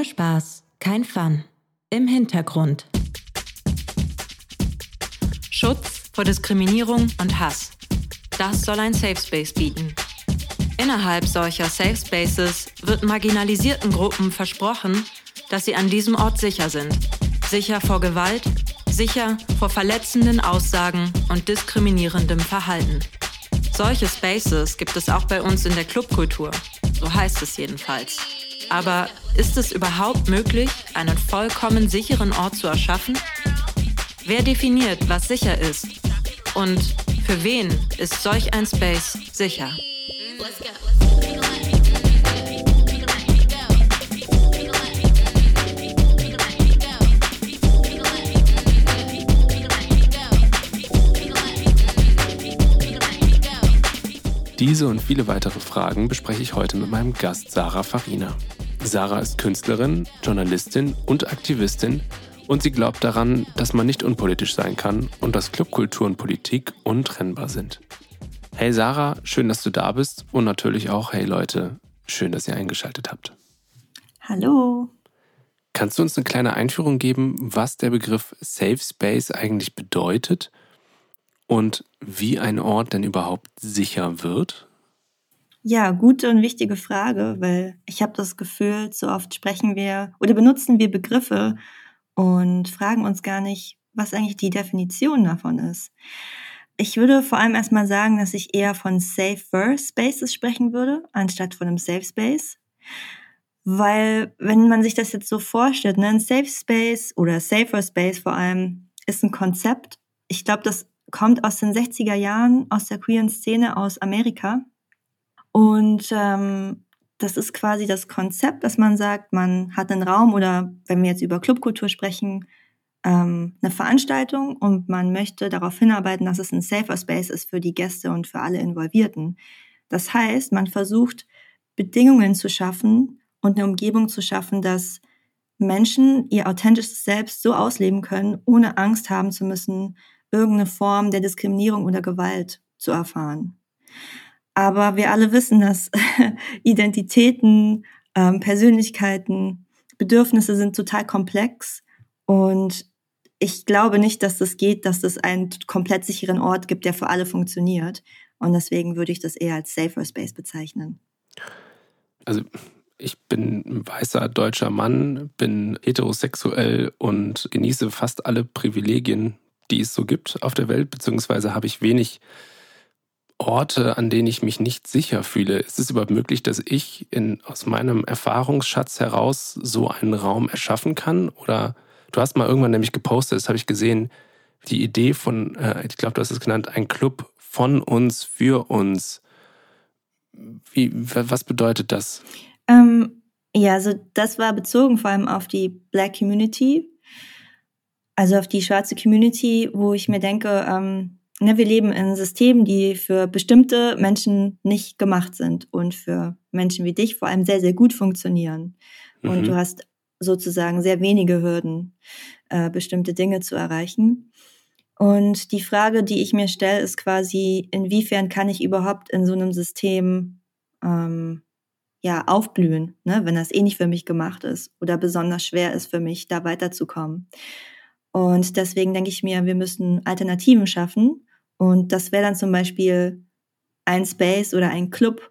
Ohne Spaß, kein Fun. Im Hintergrund. Schutz vor Diskriminierung und Hass. Das soll ein Safe Space bieten. Innerhalb solcher Safe Spaces wird marginalisierten Gruppen versprochen, dass sie an diesem Ort sicher sind. Sicher vor Gewalt, sicher vor verletzenden Aussagen und diskriminierendem Verhalten. Solche Spaces gibt es auch bei uns in der Clubkultur. So heißt es jedenfalls. Aber ist es überhaupt möglich, einen vollkommen sicheren Ort zu erschaffen? Wer definiert, was sicher ist? Und für wen ist solch ein Space sicher? Diese und viele weitere Fragen bespreche ich heute mit meinem Gast Sarah Farina. Sarah ist Künstlerin, Journalistin und Aktivistin und sie glaubt daran, dass man nicht unpolitisch sein kann und dass Clubkultur und Politik untrennbar sind. Hey Sarah, schön, dass du da bist und natürlich auch hey Leute, schön, dass ihr eingeschaltet habt. Hallo. Kannst du uns eine kleine Einführung geben, was der Begriff Safe Space eigentlich bedeutet und wie ein Ort denn überhaupt sicher wird? Ja, gute und wichtige Frage, weil ich habe das Gefühl, so oft sprechen wir oder benutzen wir Begriffe und fragen uns gar nicht, was eigentlich die Definition davon ist. Ich würde vor allem erstmal sagen, dass ich eher von safer Spaces sprechen würde, anstatt von einem Safe Space. Weil, wenn man sich das jetzt so vorstellt, ne, ein Safe Space oder Safer Space vor allem ist ein Konzept. Ich glaube, das kommt aus den 60er Jahren, aus der queeren Szene aus Amerika. Und ähm, das ist quasi das Konzept, dass man sagt, man hat einen Raum oder wenn wir jetzt über Clubkultur sprechen, ähm, eine Veranstaltung und man möchte darauf hinarbeiten, dass es ein safer Space ist für die Gäste und für alle Involvierten. Das heißt, man versucht Bedingungen zu schaffen und eine Umgebung zu schaffen, dass Menschen ihr authentisches Selbst so ausleben können, ohne Angst haben zu müssen, irgendeine Form der Diskriminierung oder Gewalt zu erfahren. Aber wir alle wissen, dass Identitäten, ähm, Persönlichkeiten, Bedürfnisse sind total komplex und ich glaube nicht, dass das geht, dass es einen komplett sicheren Ort gibt, der für alle funktioniert. Und deswegen würde ich das eher als Safer Space bezeichnen. Also ich bin ein weißer deutscher Mann, bin heterosexuell und genieße fast alle Privilegien, die es so gibt auf der Welt, beziehungsweise habe ich wenig Orte, an denen ich mich nicht sicher fühle. Ist es überhaupt möglich, dass ich in, aus meinem Erfahrungsschatz heraus so einen Raum erschaffen kann? Oder du hast mal irgendwann nämlich gepostet, das habe ich gesehen, die Idee von, äh, ich glaube, du hast es genannt, ein Club von uns, für uns. Wie, was bedeutet das? Ähm, ja, also das war bezogen vor allem auf die Black Community, also auf die schwarze Community, wo ich mir denke, ähm, ne, wir leben in Systemen, die für bestimmte Menschen nicht gemacht sind und für Menschen wie dich vor allem sehr, sehr gut funktionieren. Mhm. Und du hast sozusagen sehr wenige Hürden, äh, bestimmte Dinge zu erreichen. Und die Frage, die ich mir stelle, ist quasi, inwiefern kann ich überhaupt in so einem System ähm, ja aufblühen, ne, wenn das eh nicht für mich gemacht ist oder besonders schwer ist für mich, da weiterzukommen. Und deswegen denke ich mir, wir müssen Alternativen schaffen. Und das wäre dann zum Beispiel ein Space oder ein Club,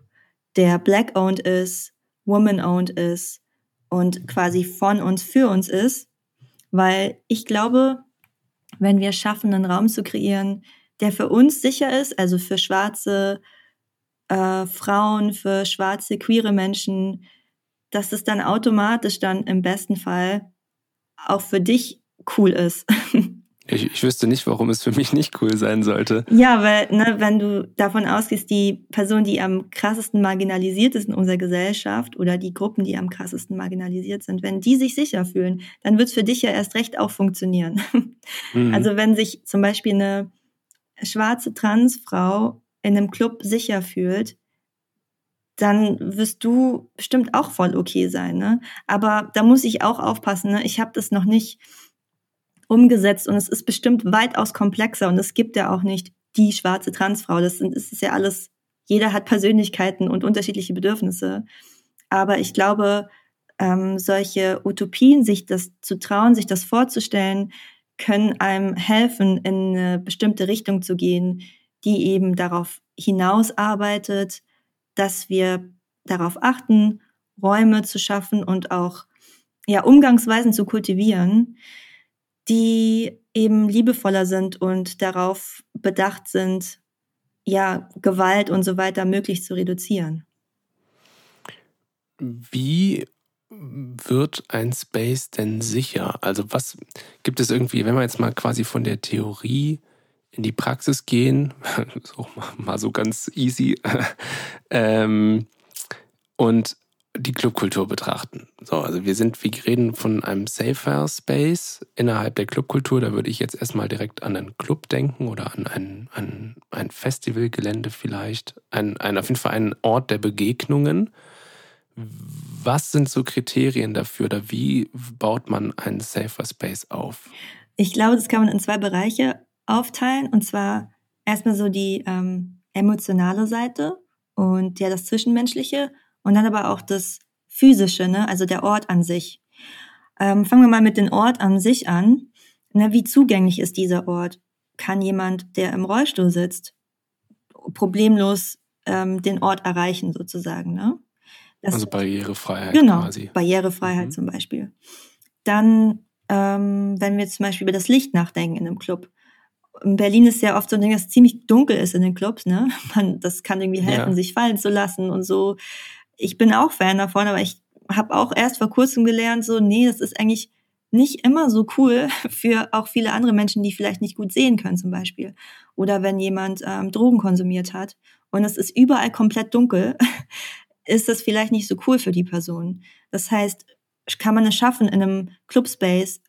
der black-owned ist, woman-owned ist und quasi von uns für uns ist. Weil ich glaube, wenn wir schaffen, einen Raum zu kreieren, der für uns sicher ist, also für schwarze äh, Frauen, für schwarze, queere Menschen, dass es dann automatisch dann im besten Fall auch für dich cool ist. Ich, ich wüsste nicht, warum es für mich nicht cool sein sollte. Ja, weil, ne, wenn du davon ausgehst, die Person, die am krassesten marginalisiert ist in unserer Gesellschaft oder die Gruppen, die am krassesten marginalisiert sind, wenn die sich sicher fühlen, dann wird es für dich ja erst recht auch funktionieren. Mhm. Also wenn sich zum Beispiel eine schwarze Transfrau in einem Club sicher fühlt, dann wirst du bestimmt auch voll okay sein. Ne? Aber da muss ich auch aufpassen. Ne? Ich habe das noch nicht umgesetzt und es ist bestimmt weitaus komplexer und es gibt ja auch nicht die schwarze Transfrau. Das, sind, das ist ja alles, jeder hat Persönlichkeiten und unterschiedliche Bedürfnisse. Aber ich glaube, ähm, solche Utopien, sich das zu trauen, sich das vorzustellen, können einem helfen, in eine bestimmte Richtung zu gehen, die eben darauf hinausarbeitet, dass wir darauf achten, Räume zu schaffen und auch ja, Umgangsweisen zu kultivieren, die eben liebevoller sind und darauf bedacht sind, ja, Gewalt und so weiter möglichst zu reduzieren. Wie wird ein Space denn sicher? Also was gibt es irgendwie, wenn wir jetzt mal quasi von der Theorie in die Praxis gehen, so, mal so ganz easy, ähm, und die Clubkultur betrachten. So, also wir sind, wir reden von einem safer Space innerhalb der Clubkultur. Da würde ich jetzt erstmal direkt an einen Club denken oder an ein, an ein Festivalgelände vielleicht. Ein, ein, auf jeden Fall einen Ort der Begegnungen. Was sind so Kriterien dafür oder wie baut man einen safer Space auf? Ich glaube, das kann man in zwei Bereiche aufteilen. Und zwar erstmal so die ähm, emotionale Seite und ja das Zwischenmenschliche und dann aber auch das Physische, ne? also der Ort an sich. Ähm, fangen wir mal mit dem Ort an sich an. Ne, wie zugänglich ist dieser Ort? Kann jemand, der im Rollstuhl sitzt, problemlos ähm, den Ort erreichen sozusagen? Ne? Das, also Barrierefreiheit genau, quasi. Barrierefreiheit mhm. zum Beispiel. Dann, ähm, wenn wir zum Beispiel über das Licht nachdenken in einem Club. In Berlin ist ja oft so ein Ding, dass es ziemlich dunkel ist in den Clubs. Ne? Man, das kann irgendwie helfen, ja. sich fallen zu lassen und so. Ich bin auch Fan davon, aber ich habe auch erst vor kurzem gelernt, so, nee, das ist eigentlich nicht immer so cool für auch viele andere Menschen, die vielleicht nicht gut sehen können zum Beispiel. Oder wenn jemand ähm, Drogen konsumiert hat und es ist überall komplett dunkel, ist das vielleicht nicht so cool für die Person. Das heißt, kann man es schaffen, in einem Clubspace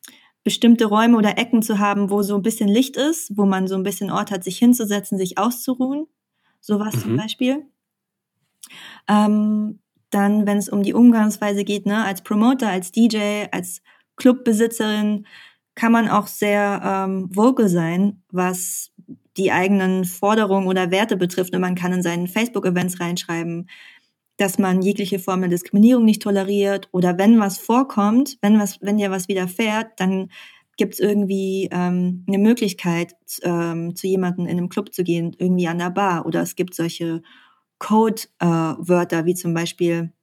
bestimmte Räume oder Ecken zu haben, wo so ein bisschen Licht ist, wo man so ein bisschen Ort hat, sich hinzusetzen, sich auszuruhen. Sowas mhm. zum Beispiel. Ähm, dann, wenn es um die Umgangsweise geht, ne, als Promoter, als DJ, als Clubbesitzerin, kann man auch sehr ähm, vocal sein, was die eigenen Forderungen oder Werte betrifft. Und man kann in seinen Facebook-Events reinschreiben, dass man jegliche Form der Diskriminierung nicht toleriert oder wenn was vorkommt, wenn was, wenn dir was widerfährt, dann gibt es irgendwie ähm, eine Möglichkeit, ähm, zu jemandem in einem Club zu gehen, irgendwie an der Bar. Oder es gibt solche Codewörter, äh, wie zum Beispiel,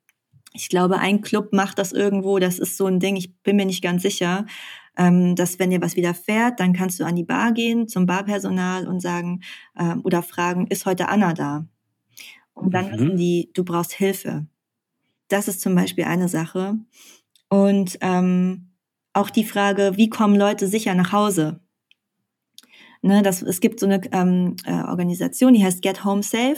ich glaube, ein Club macht das irgendwo, das ist so ein Ding, ich bin mir nicht ganz sicher, ähm, dass wenn dir was widerfährt, dann kannst du an die Bar gehen, zum Barpersonal und sagen äh, oder fragen, ist heute Anna da? Und dann mhm. wissen die, du brauchst Hilfe. Das ist zum Beispiel eine Sache. Und ähm, auch die Frage, wie kommen Leute sicher nach Hause? Ne, das, es gibt so eine ähm, äh, Organisation, die heißt Get Home Safe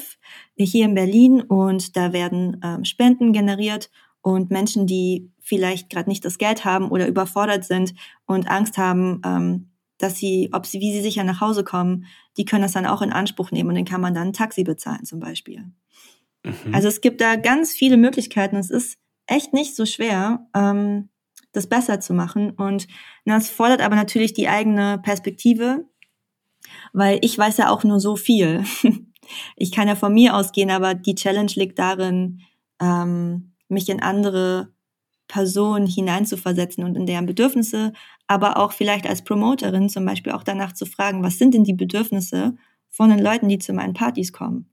hier in Berlin und da werden ähm, Spenden generiert und Menschen, die vielleicht gerade nicht das Geld haben oder überfordert sind und Angst haben, ähm, dass sie, ob sie, wie sie sicher nach Hause kommen, die können das dann auch in Anspruch nehmen und dann kann man dann ein Taxi bezahlen zum Beispiel. Mhm. Also es gibt da ganz viele Möglichkeiten. Es ist echt nicht so schwer, ähm, das besser zu machen. Und na, das fordert aber natürlich die eigene Perspektive, weil ich weiß ja auch nur so viel. ich kann ja von mir ausgehen, aber die Challenge liegt darin, ähm, mich in andere Personen hineinzuversetzen und in deren Bedürfnisse, aber auch vielleicht als Promoterin zum Beispiel auch danach zu fragen, was sind denn die Bedürfnisse von den Leuten, die zu meinen Partys kommen?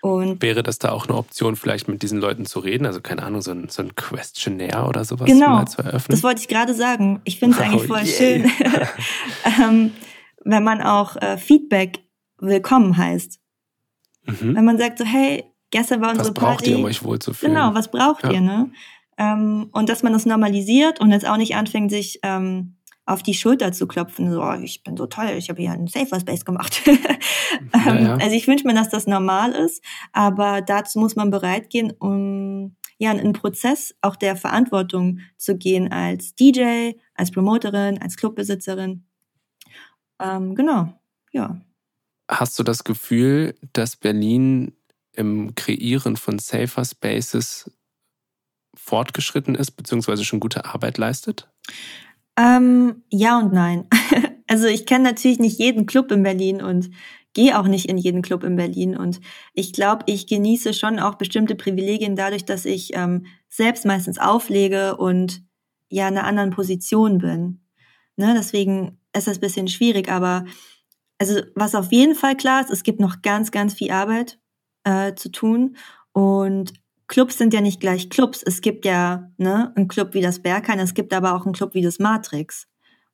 Und Wäre das da auch eine Option, vielleicht mit diesen Leuten zu reden? Also keine Ahnung, so ein, so ein Questionnaire oder sowas genau, zu eröffnen? Das wollte ich gerade sagen. Ich finde es oh, eigentlich voll yeah. schön, ähm, wenn man auch äh, Feedback willkommen heißt. Mhm. Wenn man sagt so, hey, gestern war unsere was Party. Was braucht ihr, um euch wohl zu fühlen? Genau, was braucht ja. ihr, ne? Ähm, und dass man das normalisiert und jetzt auch nicht anfängt, sich ähm, auf die Schulter zu klopfen, so, oh, ich bin so toll, ich habe hier einen Safer Space gemacht. ja, ja. Also ich wünsche mir, dass das normal ist, aber dazu muss man bereit gehen, um ja in einen Prozess auch der Verantwortung zu gehen als DJ, als Promoterin, als Clubbesitzerin. Ähm, genau, ja. Hast du das Gefühl, dass Berlin im Kreieren von Safer Spaces fortgeschritten ist, beziehungsweise schon gute Arbeit leistet? Ähm, ja und nein. also ich kenne natürlich nicht jeden Club in Berlin und gehe auch nicht in jeden Club in Berlin. Und ich glaube, ich genieße schon auch bestimmte Privilegien dadurch, dass ich ähm, selbst meistens auflege und ja in einer anderen Position bin. Ne? Deswegen ist das ein bisschen schwierig, aber also was auf jeden Fall klar ist, es gibt noch ganz, ganz viel Arbeit äh, zu tun. Und Clubs sind ja nicht gleich Clubs. Es gibt ja ne, einen Club wie das Berghain, es gibt aber auch einen Club wie das Matrix.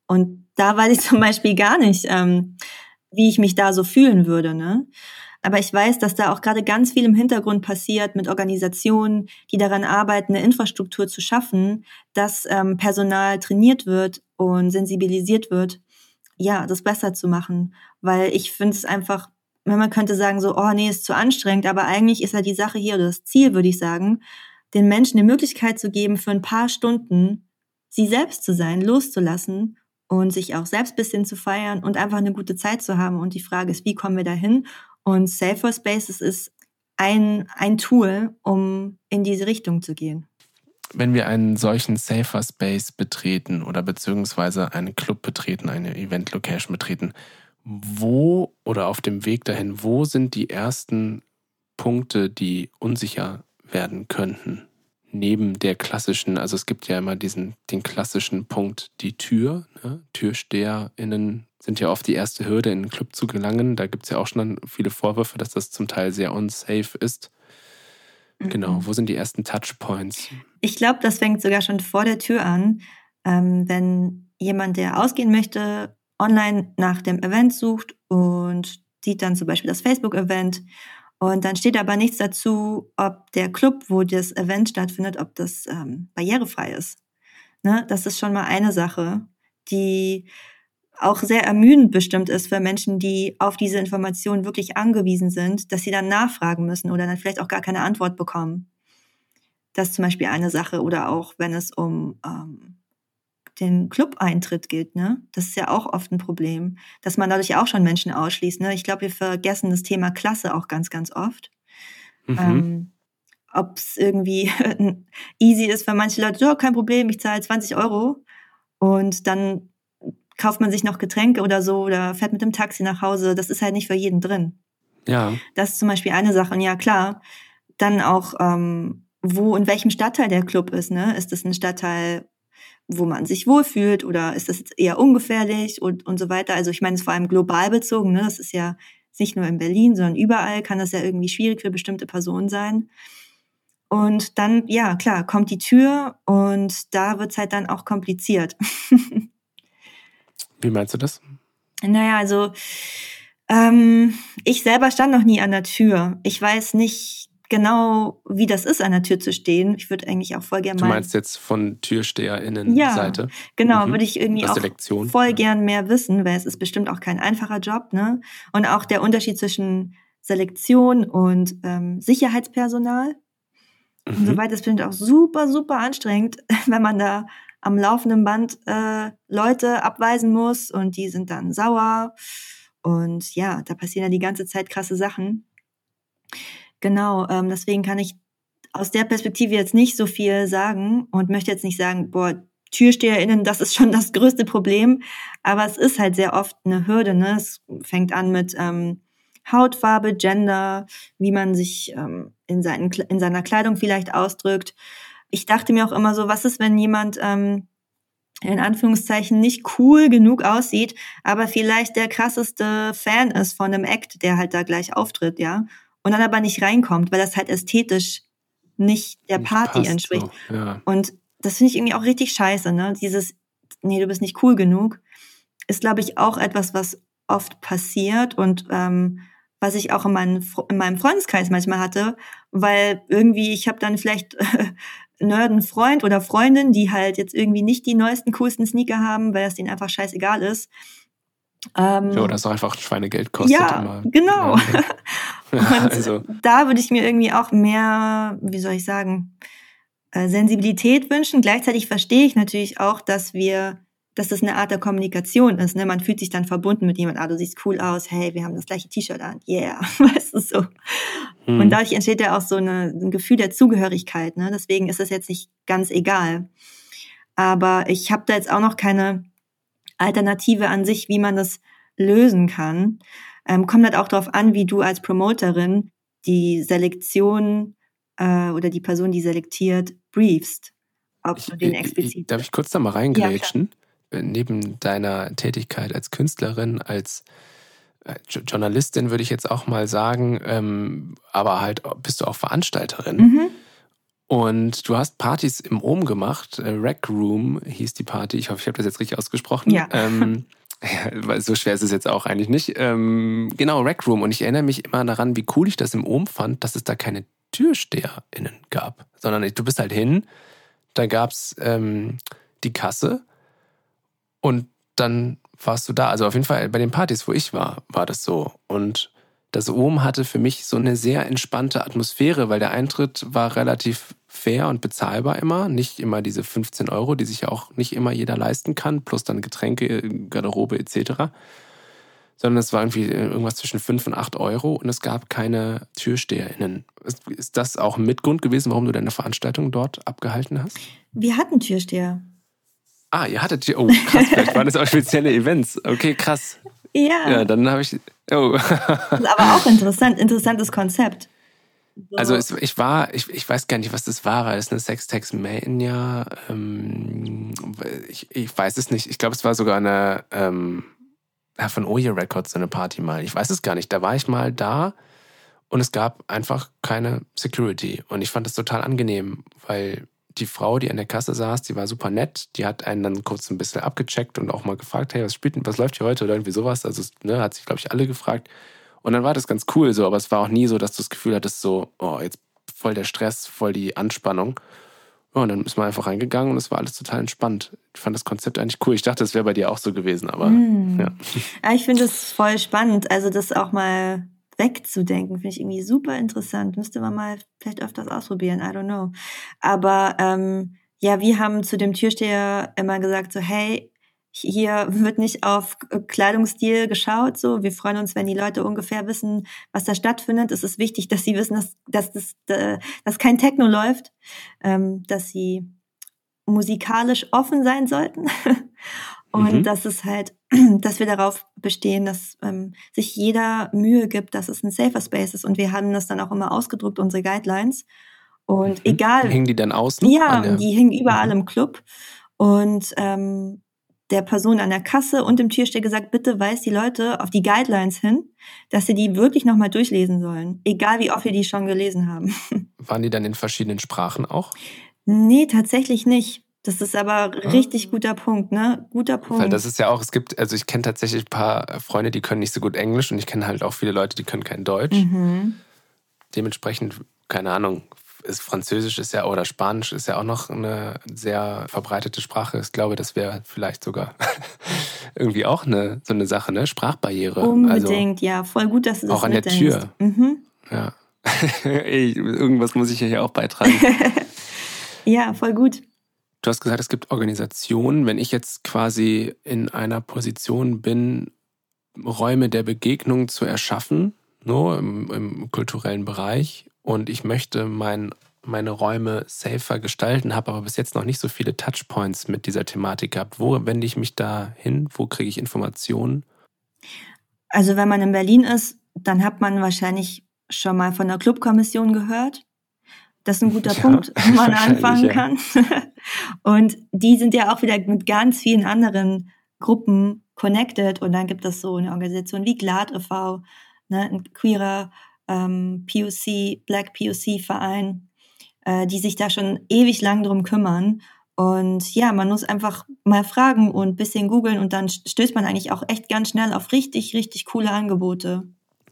Und da weiß ich zum Beispiel gar nicht, ähm, wie ich mich da so fühlen würde. Ne? Aber ich weiß, dass da auch gerade ganz viel im Hintergrund passiert mit Organisationen, die daran arbeiten, eine Infrastruktur zu schaffen, dass ähm, Personal trainiert wird und sensibilisiert wird, ja, das besser zu machen. Weil ich finde es einfach man könnte sagen so, oh nee, ist zu anstrengend, aber eigentlich ist ja die Sache hier das Ziel, würde ich sagen, den Menschen die Möglichkeit zu geben, für ein paar Stunden sie selbst zu sein, loszulassen und sich auch selbst bisschen zu feiern und einfach eine gute Zeit zu haben. Und die Frage ist, wie kommen wir dahin? Und Safer Spaces ist ein, ein Tool, um in diese Richtung zu gehen. Wenn wir einen solchen Safer Space betreten oder beziehungsweise einen Club betreten, eine Event Location betreten, wo oder auf dem Weg dahin, wo sind die ersten Punkte, die unsicher werden könnten? Neben der klassischen, also es gibt ja immer diesen, den klassischen Punkt, die Tür. Ne? TürsteherInnen sind ja oft die erste Hürde, in den Club zu gelangen. Da gibt es ja auch schon viele Vorwürfe, dass das zum Teil sehr unsafe ist. Genau, mhm. wo sind die ersten Touchpoints? Ich glaube, das fängt sogar schon vor der Tür an. Ähm, wenn jemand, der ausgehen möchte, online nach dem Event sucht und sieht dann zum Beispiel das Facebook-Event und dann steht aber nichts dazu, ob der Club, wo das Event stattfindet, ob das ähm, barrierefrei ist. Ne? Das ist schon mal eine Sache, die auch sehr ermüdend bestimmt ist für Menschen, die auf diese Informationen wirklich angewiesen sind, dass sie dann nachfragen müssen oder dann vielleicht auch gar keine Antwort bekommen. Das ist zum Beispiel eine Sache. Oder auch, wenn es um ähm, den Club-Eintritt gilt, ne? Das ist ja auch oft ein Problem, dass man dadurch auch schon Menschen ausschließt. Ne? Ich glaube, wir vergessen das Thema Klasse auch ganz, ganz oft. Mhm. Ähm, Ob es irgendwie easy ist für manche Leute, ja, kein Problem, ich zahle 20 Euro und dann kauft man sich noch Getränke oder so oder fährt mit dem Taxi nach Hause. Das ist halt nicht für jeden drin. Ja. Das ist zum Beispiel eine Sache. Und ja, klar, dann auch, ähm, wo in welchem Stadtteil der Club ist. Ne? Ist das ein Stadtteil, wo man sich wohlfühlt oder ist das eher ungefährlich und, und so weiter. Also ich meine, es ist vor allem global bezogen, ne? Das ist ja nicht nur in Berlin, sondern überall kann das ja irgendwie schwierig für bestimmte Personen sein. Und dann, ja, klar, kommt die Tür und da wird's halt dann auch kompliziert. Wie meinst du das? Naja, also ähm, ich selber stand noch nie an der Tür. Ich weiß nicht genau, wie das ist, an der Tür zu stehen. Ich würde eigentlich auch voll gerne mal. Du meinst jetzt von TürsteherInnen-Seite? Ja, genau, mhm. würde ich irgendwie auch Selektion. voll gern mehr wissen, weil es ist bestimmt auch kein einfacher Job, ne? Und auch der Unterschied zwischen Selektion und ähm, Sicherheitspersonal mhm. und so weiter ist bestimmt auch super, super anstrengend, wenn man da am laufenden Band äh, Leute abweisen muss und die sind dann sauer. Und ja, da passieren ja die ganze Zeit krasse Sachen. Genau, ähm, deswegen kann ich aus der Perspektive jetzt nicht so viel sagen und möchte jetzt nicht sagen, boah, TürsteherInnen, das ist schon das größte Problem. Aber es ist halt sehr oft eine Hürde. Ne? Es fängt an mit ähm, Hautfarbe, Gender, wie man sich ähm, in, seinen, in seiner Kleidung vielleicht ausdrückt. Ich dachte mir auch immer so, was ist, wenn jemand ähm, in Anführungszeichen nicht cool genug aussieht, aber vielleicht der krasseste Fan ist von einem Act, der halt da gleich auftritt, ja und dann aber nicht reinkommt, weil das halt ästhetisch nicht der nicht Party entspricht. So, ja. Und das finde ich irgendwie auch richtig scheiße, ne? Dieses, nee, du bist nicht cool genug, ist, glaube ich, auch etwas, was oft passiert und ähm, was ich auch in, meinen, in meinem Freundeskreis manchmal hatte, weil irgendwie, ich habe dann vielleicht nerden Freund oder Freundin, die halt jetzt irgendwie nicht die neuesten, coolsten Sneaker haben, weil das denen einfach scheißegal ist. Ähm, ja, oder es auch einfach Schweinegeld kostet. Ja, immer. genau. Ja. Und also. da würde ich mir irgendwie auch mehr, wie soll ich sagen, äh, Sensibilität wünschen. Gleichzeitig verstehe ich natürlich auch, dass wir, dass das eine Art der Kommunikation ist. Ne? Man fühlt sich dann verbunden mit jemand, ah, du siehst cool aus, hey, wir haben das gleiche T-Shirt an, yeah, weißt du so. Hm. Und dadurch entsteht ja auch so eine, ein Gefühl der Zugehörigkeit. Ne? Deswegen ist das jetzt nicht ganz egal. Aber ich habe da jetzt auch noch keine Alternative an sich, wie man das lösen kann. Ähm, kommt halt auch darauf an, wie du als Promoterin die Selektion äh, oder die Person, die selektiert, briefst. Ob ich, du den explizit. Ich, darf ich kurz da mal reingrätschen? Ja, Neben deiner Tätigkeit als Künstlerin, als äh, Journalistin würde ich jetzt auch mal sagen, ähm, aber halt bist du auch Veranstalterin. Mhm. Und du hast Partys im Ohm gemacht. Äh, Rec Room hieß die Party. Ich hoffe, ich habe das jetzt richtig ausgesprochen. Ja. Ähm, ja, so schwer ist es jetzt auch eigentlich nicht. Ähm, genau, Rec Room. Und ich erinnere mich immer daran, wie cool ich das im Ohm fand, dass es da keine TürsteherInnen gab, sondern du bist halt hin, da gab es ähm, die Kasse und dann warst du da. Also auf jeden Fall bei den Partys, wo ich war, war das so. Und das Ohm hatte für mich so eine sehr entspannte Atmosphäre, weil der Eintritt war relativ fair und bezahlbar immer. Nicht immer diese 15 Euro, die sich ja auch nicht immer jeder leisten kann, plus dann Getränke, Garderobe etc. Sondern es war irgendwie irgendwas zwischen 5 und 8 Euro und es gab keine TürsteherInnen. Ist das auch ein Mitgrund gewesen, warum du deine Veranstaltung dort abgehalten hast? Wir hatten Türsteher. Ah, ihr hattet Tür. Oh, krass, vielleicht waren das auch spezielle Events. Okay, krass. Ja. Ja, dann habe ich. Oh. Das ist aber auch interessant, interessantes Konzept. So. Also es, ich war, ich, ich weiß gar nicht, was das war. War das eine Sextex Mania? Ähm, ich, ich weiß es nicht. Ich glaube, es war sogar eine ähm, von Oye Records so eine Party mal. Ich weiß es gar nicht. Da war ich mal da und es gab einfach keine Security. Und ich fand das total angenehm, weil die Frau, die an der Kasse saß, die war super nett. Die hat einen dann kurz ein bisschen abgecheckt und auch mal gefragt, hey, was spielt denn, was läuft hier heute oder irgendwie sowas. Also ne, hat sich, glaube ich, alle gefragt. Und dann war das ganz cool so, aber es war auch nie so, dass du das Gefühl hattest, so, oh, jetzt voll der Stress, voll die Anspannung. Ja, und dann ist man einfach reingegangen und es war alles total entspannt. Ich fand das Konzept eigentlich cool. Ich dachte, es wäre bei dir auch so gewesen, aber mm. ja. ja. Ich finde es voll spannend, also das auch mal wegzudenken, finde ich irgendwie super interessant. Müsste man mal vielleicht öfters ausprobieren, I don't know. Aber ähm, ja, wir haben zu dem Türsteher immer gesagt, so, hey, hier wird nicht auf Kleidungsstil geschaut, so. Wir freuen uns, wenn die Leute ungefähr wissen, was da stattfindet. Es ist wichtig, dass sie wissen, dass, dass, das, äh, dass kein Techno läuft, ähm, dass sie musikalisch offen sein sollten. Und mhm. dass es halt, dass wir darauf bestehen, dass ähm, sich jeder Mühe gibt, dass es ein safer Space ist. Und wir haben das dann auch immer ausgedruckt, unsere Guidelines. Und mhm. egal. Hängen die dann außen? Ja, die hängen überall mhm. im Club. Und ähm, der Person an der Kasse und im Türsteher gesagt, bitte weist die Leute auf die Guidelines hin, dass sie die wirklich nochmal durchlesen sollen. Egal wie oft wir die schon gelesen haben. Waren die dann in verschiedenen Sprachen auch? Nee, tatsächlich nicht. Das ist aber richtig guter Punkt, ne? Guter Punkt. Weil das ist ja auch, es gibt, also ich kenne tatsächlich ein paar Freunde, die können nicht so gut Englisch und ich kenne halt auch viele Leute, die können kein Deutsch. Mhm. Dementsprechend, keine Ahnung, ist Französisch ist ja oder Spanisch ist ja auch noch eine sehr verbreitete Sprache. Ich glaube, das wäre vielleicht sogar irgendwie auch eine so eine Sache, ne? Sprachbarriere. Unbedingt, also, ja, voll gut, dass du das Auch an der Tür. Mhm. Ja. Ey, irgendwas muss ich ja auch beitragen. ja, voll gut. Du hast gesagt, es gibt Organisationen. Wenn ich jetzt quasi in einer Position bin, Räume der Begegnung zu erschaffen, no, im, im kulturellen Bereich, und ich möchte mein, meine Räume safer gestalten, habe aber bis jetzt noch nicht so viele Touchpoints mit dieser Thematik gehabt. Wo wende ich mich da hin? Wo kriege ich Informationen? Also wenn man in Berlin ist, dann hat man wahrscheinlich schon mal von der Clubkommission gehört. Das ist ein guter ja, Punkt, wo man anfangen ja. kann. Und die sind ja auch wieder mit ganz vielen anderen Gruppen connected. Und dann gibt es so eine Organisation wie GLAD e.V., ne, ein queerer ähm, POC, Black POC-Verein, äh, die sich da schon ewig lang drum kümmern. Und ja, man muss einfach mal fragen und ein bisschen googeln und dann stößt man eigentlich auch echt ganz schnell auf richtig, richtig coole Angebote.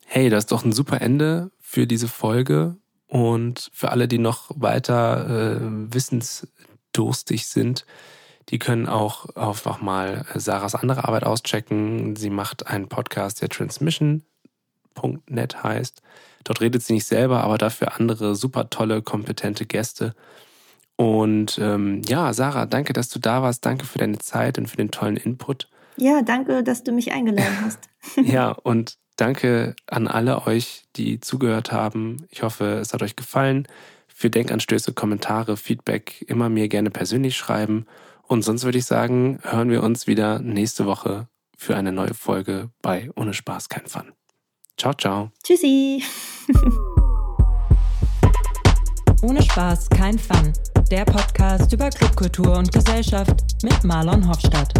Hey, das ist doch ein super Ende für diese Folge. Und für alle, die noch weiter äh, wissensdurstig sind, die können auch einfach mal Sarahs andere Arbeit auschecken. Sie macht einen Podcast, der Transmission.net heißt. Dort redet sie nicht selber, aber dafür andere super tolle, kompetente Gäste. Und ähm, ja, Sarah, danke, dass du da warst. Danke für deine Zeit und für den tollen Input. Ja, danke, dass du mich eingeladen hast. ja, und Danke an alle euch, die zugehört haben. Ich hoffe, es hat euch gefallen. Für Denkanstöße, Kommentare, Feedback immer mir gerne persönlich schreiben. Und sonst würde ich sagen, hören wir uns wieder nächste Woche für eine neue Folge bei Ohne Spaß kein Fun. Ciao, ciao. Tschüssi. Ohne Spaß kein Fun. Der Podcast über Clubkultur und Gesellschaft mit Marlon Hofstadt.